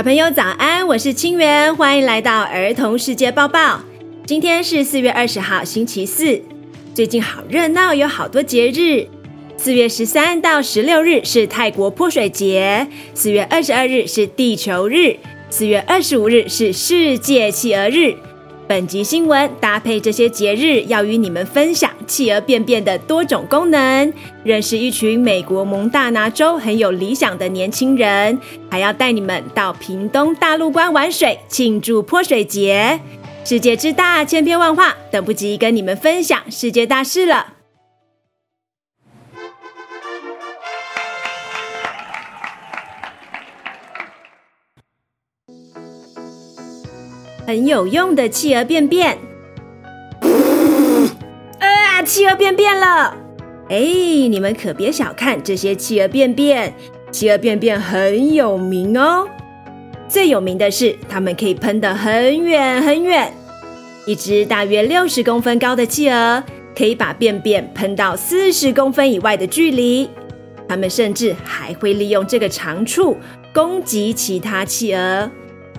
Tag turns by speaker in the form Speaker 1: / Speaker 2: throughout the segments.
Speaker 1: 小朋友早安，我是清源，欢迎来到儿童世界报报。今天是四月二十号，星期四。最近好热闹，有好多节日。四月十三到十六日是泰国泼水节，四月二十二日是地球日，四月二十五日是世界企鹅日。本集新闻搭配这些节日，要与你们分享企鹅便便的多种功能，认识一群美国蒙大拿州很有理想的年轻人，还要带你们到屏东大陆关玩水，庆祝泼水节。世界之大，千变万化，等不及跟你们分享世界大事了。很有用的企鹅便便，啊！企鹅便便了！哎，你们可别小看这些企鹅便便，企鹅便便很有名哦。最有名的是，它们可以喷得很远很远。一只大约六十公分高的企鹅，可以把便便喷到四十公分以外的距离。它们甚至还会利用这个长处攻击其他企鹅。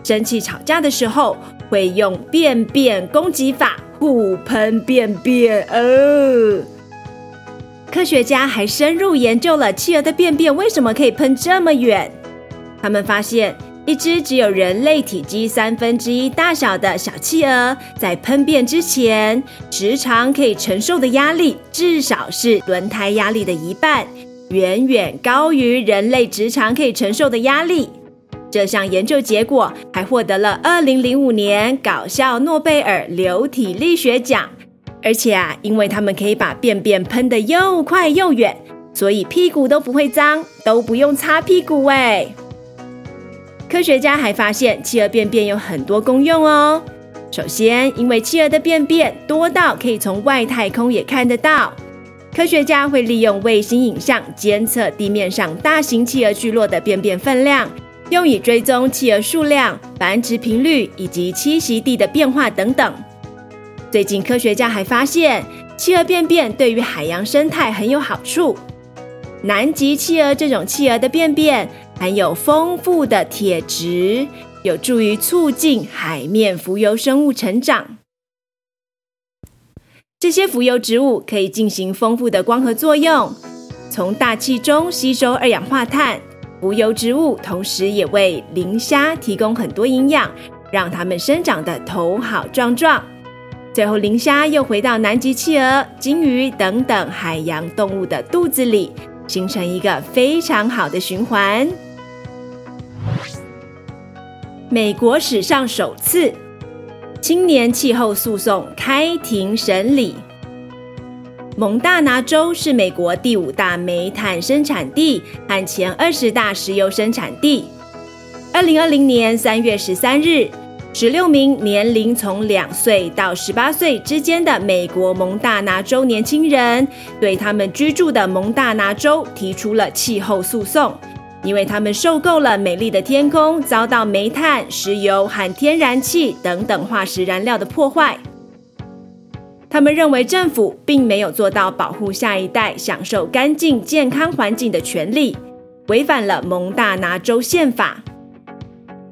Speaker 1: 生气吵架的时候，会用便便攻击法互喷便便。哦，科学家还深入研究了企鹅的便便为什么可以喷这么远。他们发现，一只只有人类体积三分之一大小的小企鹅，在喷便之前，直肠可以承受的压力至少是轮胎压力的一半，远远高于人类直肠可以承受的压力。这项研究结果还获得了二零零五年搞笑诺贝尔流体力学奖，而且啊，因为他们可以把便便喷得又快又远，所以屁股都不会脏，都不用擦屁股哎。科学家还发现，企鹅便便有很多功用哦。首先，因为企鹅的便便多到可以从外太空也看得到，科学家会利用卫星影像监测地面上大型企鹅聚落的便便分量。用以追踪企鹅数量、繁殖频率以及栖息地的变化等等。最近，科学家还发现，企鹅便便对于海洋生态很有好处。南极企鹅这种企鹅的便便含有丰富的铁质，有助于促进海面浮游生物成长。这些浮游植物可以进行丰富的光合作用，从大气中吸收二氧化碳。浮游植物同时也为磷虾提供很多营养，让它们生长的头好壮壮。最后，磷虾又回到南极企鹅、鲸鱼等等海洋动物的肚子里，形成一个非常好的循环。美国史上首次，青年气候诉讼开庭审理。蒙大拿州是美国第五大煤炭生产地和前二十大石油生产地。二零二零年三月十三日，十六名年龄从两岁到十八岁之间的美国蒙大拿州年轻人，对他们居住的蒙大拿州提出了气候诉讼，因为他们受够了美丽的天空遭到煤炭、石油和天然气等等化石燃料的破坏。他们认为政府并没有做到保护下一代享受干净健康环境的权利，违反了蒙大拿州宪法。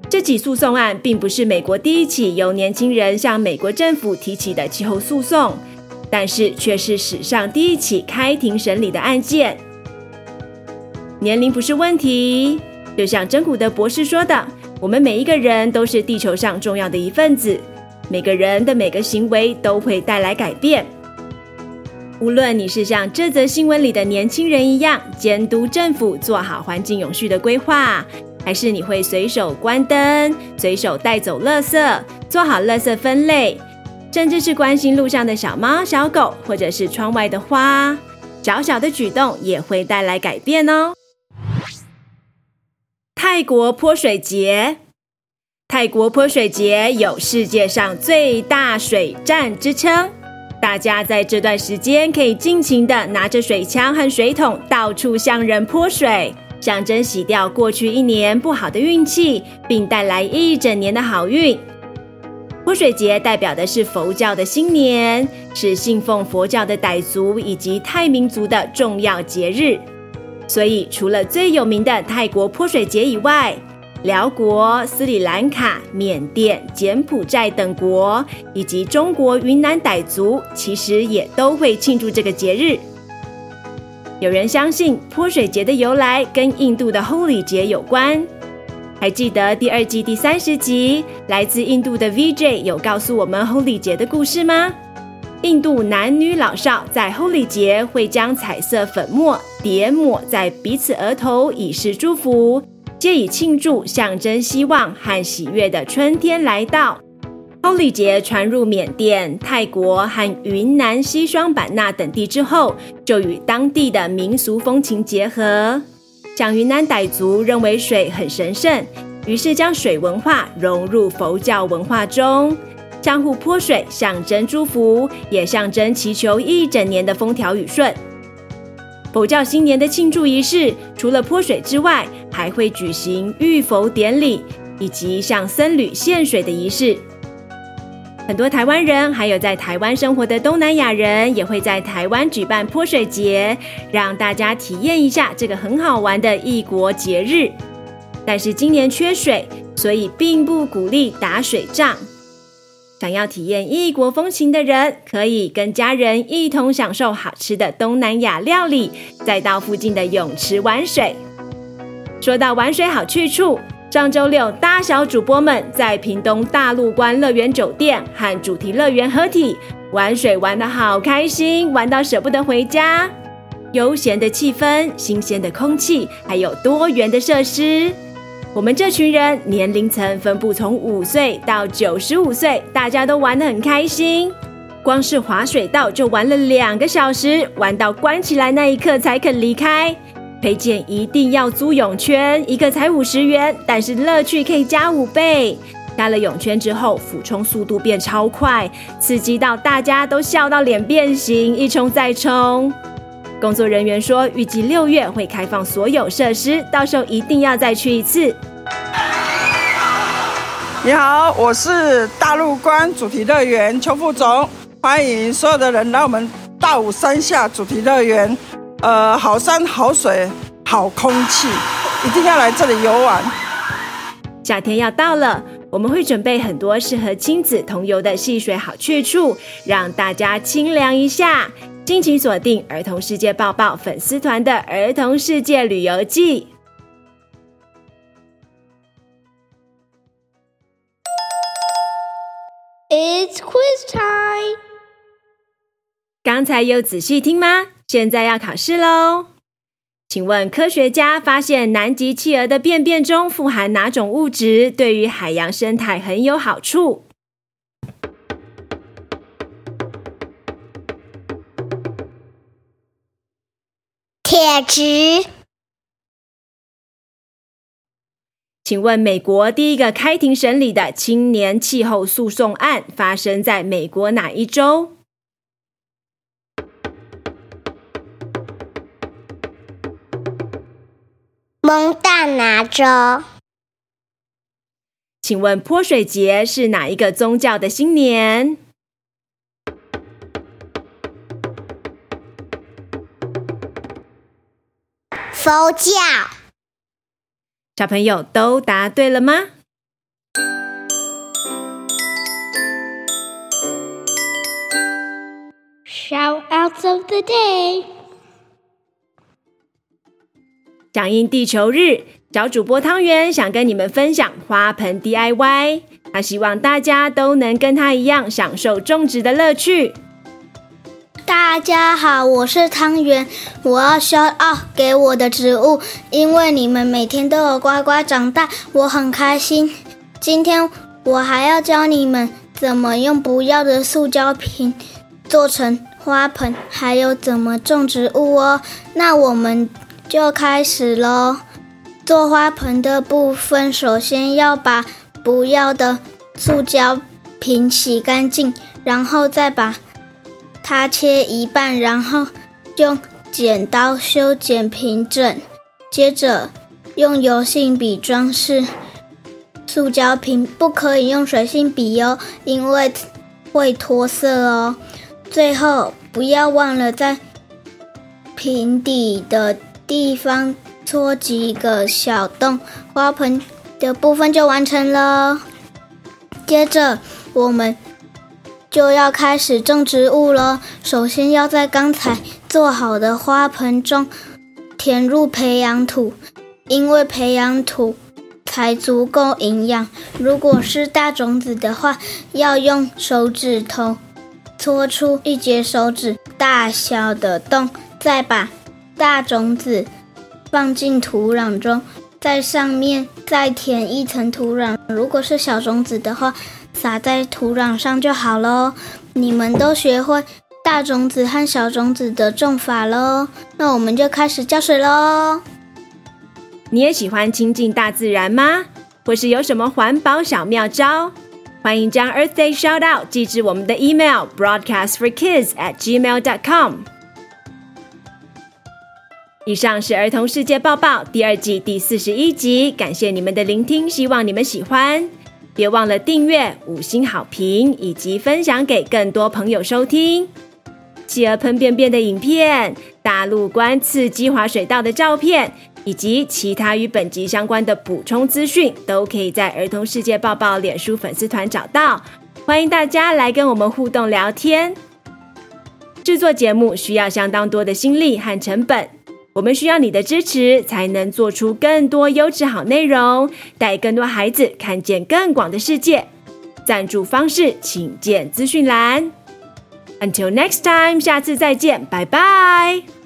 Speaker 1: 这起诉讼案并不是美国第一起由年轻人向美国政府提起的气候诉讼，但是却是史上第一起开庭审理的案件。年龄不是问题，就像珍古德博士说的：“我们每一个人都是地球上重要的一份子。”每个人的每个行为都会带来改变。无论你是像这则新闻里的年轻人一样监督政府做好环境永续的规划，还是你会随手关灯、随手带走垃圾、做好垃圾分类，甚至是关心路上的小猫小狗，或者是窗外的花，小小的举动也会带来改变哦。泰国泼水节。泰国泼水节有世界上最大水战之称，大家在这段时间可以尽情地拿着水枪和水桶到处向人泼水，象征洗掉过去一年不好的运气，并带来一整年的好运。泼水节代表的是佛教的新年，是信奉佛教的傣族以及泰民族的重要节日。所以，除了最有名的泰国泼水节以外，辽国、斯里兰卡、缅甸、柬埔寨等国，以及中国云南傣族，其实也都会庆祝这个节日。有人相信泼水节的由来跟印度的 Holi 节有关。还记得第二季第三十集，来自印度的 VJ 有告诉我们 Holi 节的故事吗？印度男女老少在 Holi 节会将彩色粉末叠抹在彼此额头，以示祝福，借以庆祝象征希望和喜悦的春天来到。Holi 节传入缅甸、泰国和云南西双版纳等地之后，就与当地的民俗风情结合。像云南傣族认为水很神圣，于是将水文化融入佛教文化中，相互泼水象征祝福，也象征祈求一整年的风调雨顺。佛教新年的庆祝仪式，除了泼水之外，还会举行浴佛典礼，以及向僧侣献水的仪式。很多台湾人，还有在台湾生活的东南亚人，也会在台湾举办泼水节，让大家体验一下这个很好玩的异国节日。但是今年缺水，所以并不鼓励打水仗。想要体验异国风情的人，可以跟家人一同享受好吃的东南亚料理，再到附近的泳池玩水。说到玩水好去处。上周六，大小主播们在屏东大陆观乐园酒店和主题乐园合体玩水，玩得好开心，玩到舍不得回家。悠闲的气氛、新鲜的空气，还有多元的设施。我们这群人年龄层分布从五岁到九十五岁，大家都玩得很开心。光是滑水道就玩了两个小时，玩到关起来那一刻才肯离开。推荐一定要租泳圈，一个才五十元，但是乐趣可以加五倍。加了泳圈之后，俯冲速度变超快，刺激到大家都笑到脸变形，一冲再冲。工作人员说，预计六月会开放所有设施，到时候一定要再去一次。
Speaker 2: 你好，我是大陆关主题乐园邱副总，欢迎所有的人来我们大武山下主题乐园。呃，好山好水好空气，一定要来这里游玩。
Speaker 1: 夏天要到了，我们会准备很多适合亲子同游的戏水好去处，让大家清凉一下。敬请锁定儿童世界报报粉丝团的儿童世界旅游记。
Speaker 3: It's quiz time。
Speaker 1: 刚才有仔细听吗？现在要考试喽，请问科学家发现南极企鹅的便便中富含哪种物质，对于海洋生态很有好
Speaker 3: 处？
Speaker 1: 请问美国第一个开庭审理的青年气候诉讼案发生在美国哪一州？
Speaker 3: 蒙大拿州。
Speaker 1: 请问泼水节是哪一个宗教的新年？
Speaker 3: 佛教。
Speaker 1: 小朋友都答对了吗
Speaker 3: ？Shoutouts of the day。
Speaker 1: 响应地球日，小主播汤圆想跟你们分享花盆 DIY。他希望大家都能跟他一样享受种植的乐趣。
Speaker 3: 大家好，我是汤圆，我要 shout out 给我的植物，因为你们每天都有乖乖长大，我很开心。今天我还要教你们怎么用不要的塑胶瓶做成花盆，还有怎么种植物哦。那我们。就开始喽！做花盆的部分，首先要把不要的塑胶瓶洗干净，然后再把它切一半，然后用剪刀修剪平整。接着用油性笔装饰塑胶瓶，不可以用水性笔哦，因为会脱色哦。最后不要忘了在瓶底的地方戳几个小洞，花盆的部分就完成了。接着，我们就要开始种植物了。首先要在刚才做好的花盆中填入培养土，因为培养土才足够营养。如果是大种子的话，要用手指头戳出一节手指大小的洞，再把大种子放进土壤中。在上面再填一层土壤，如果是小种子的话，撒在土壤上就好喽。你们都学会大种子和小种子的种法喽，那我们就开始浇水喽。
Speaker 1: 你也喜欢亲近大自然吗？或是有什么环保小妙招？欢迎将 Earth Day Shout Out 寄至我们的 email broadcast for kids at gmail dot com。以上是儿童世界报报第二季第四十一集，感谢你们的聆听，希望你们喜欢。别忘了订阅、五星好评以及分享给更多朋友收听。企鹅喷便便的影片、大陆观刺激滑水道的照片以及其他与本集相关的补充资讯，都可以在儿童世界抱抱脸书粉丝团找到。欢迎大家来跟我们互动聊天。制作节目需要相当多的心力和成本。我们需要你的支持，才能做出更多优质好内容，带更多孩子看见更广的世界。赞助方式请见资讯栏。Until next time，下次再见，拜拜。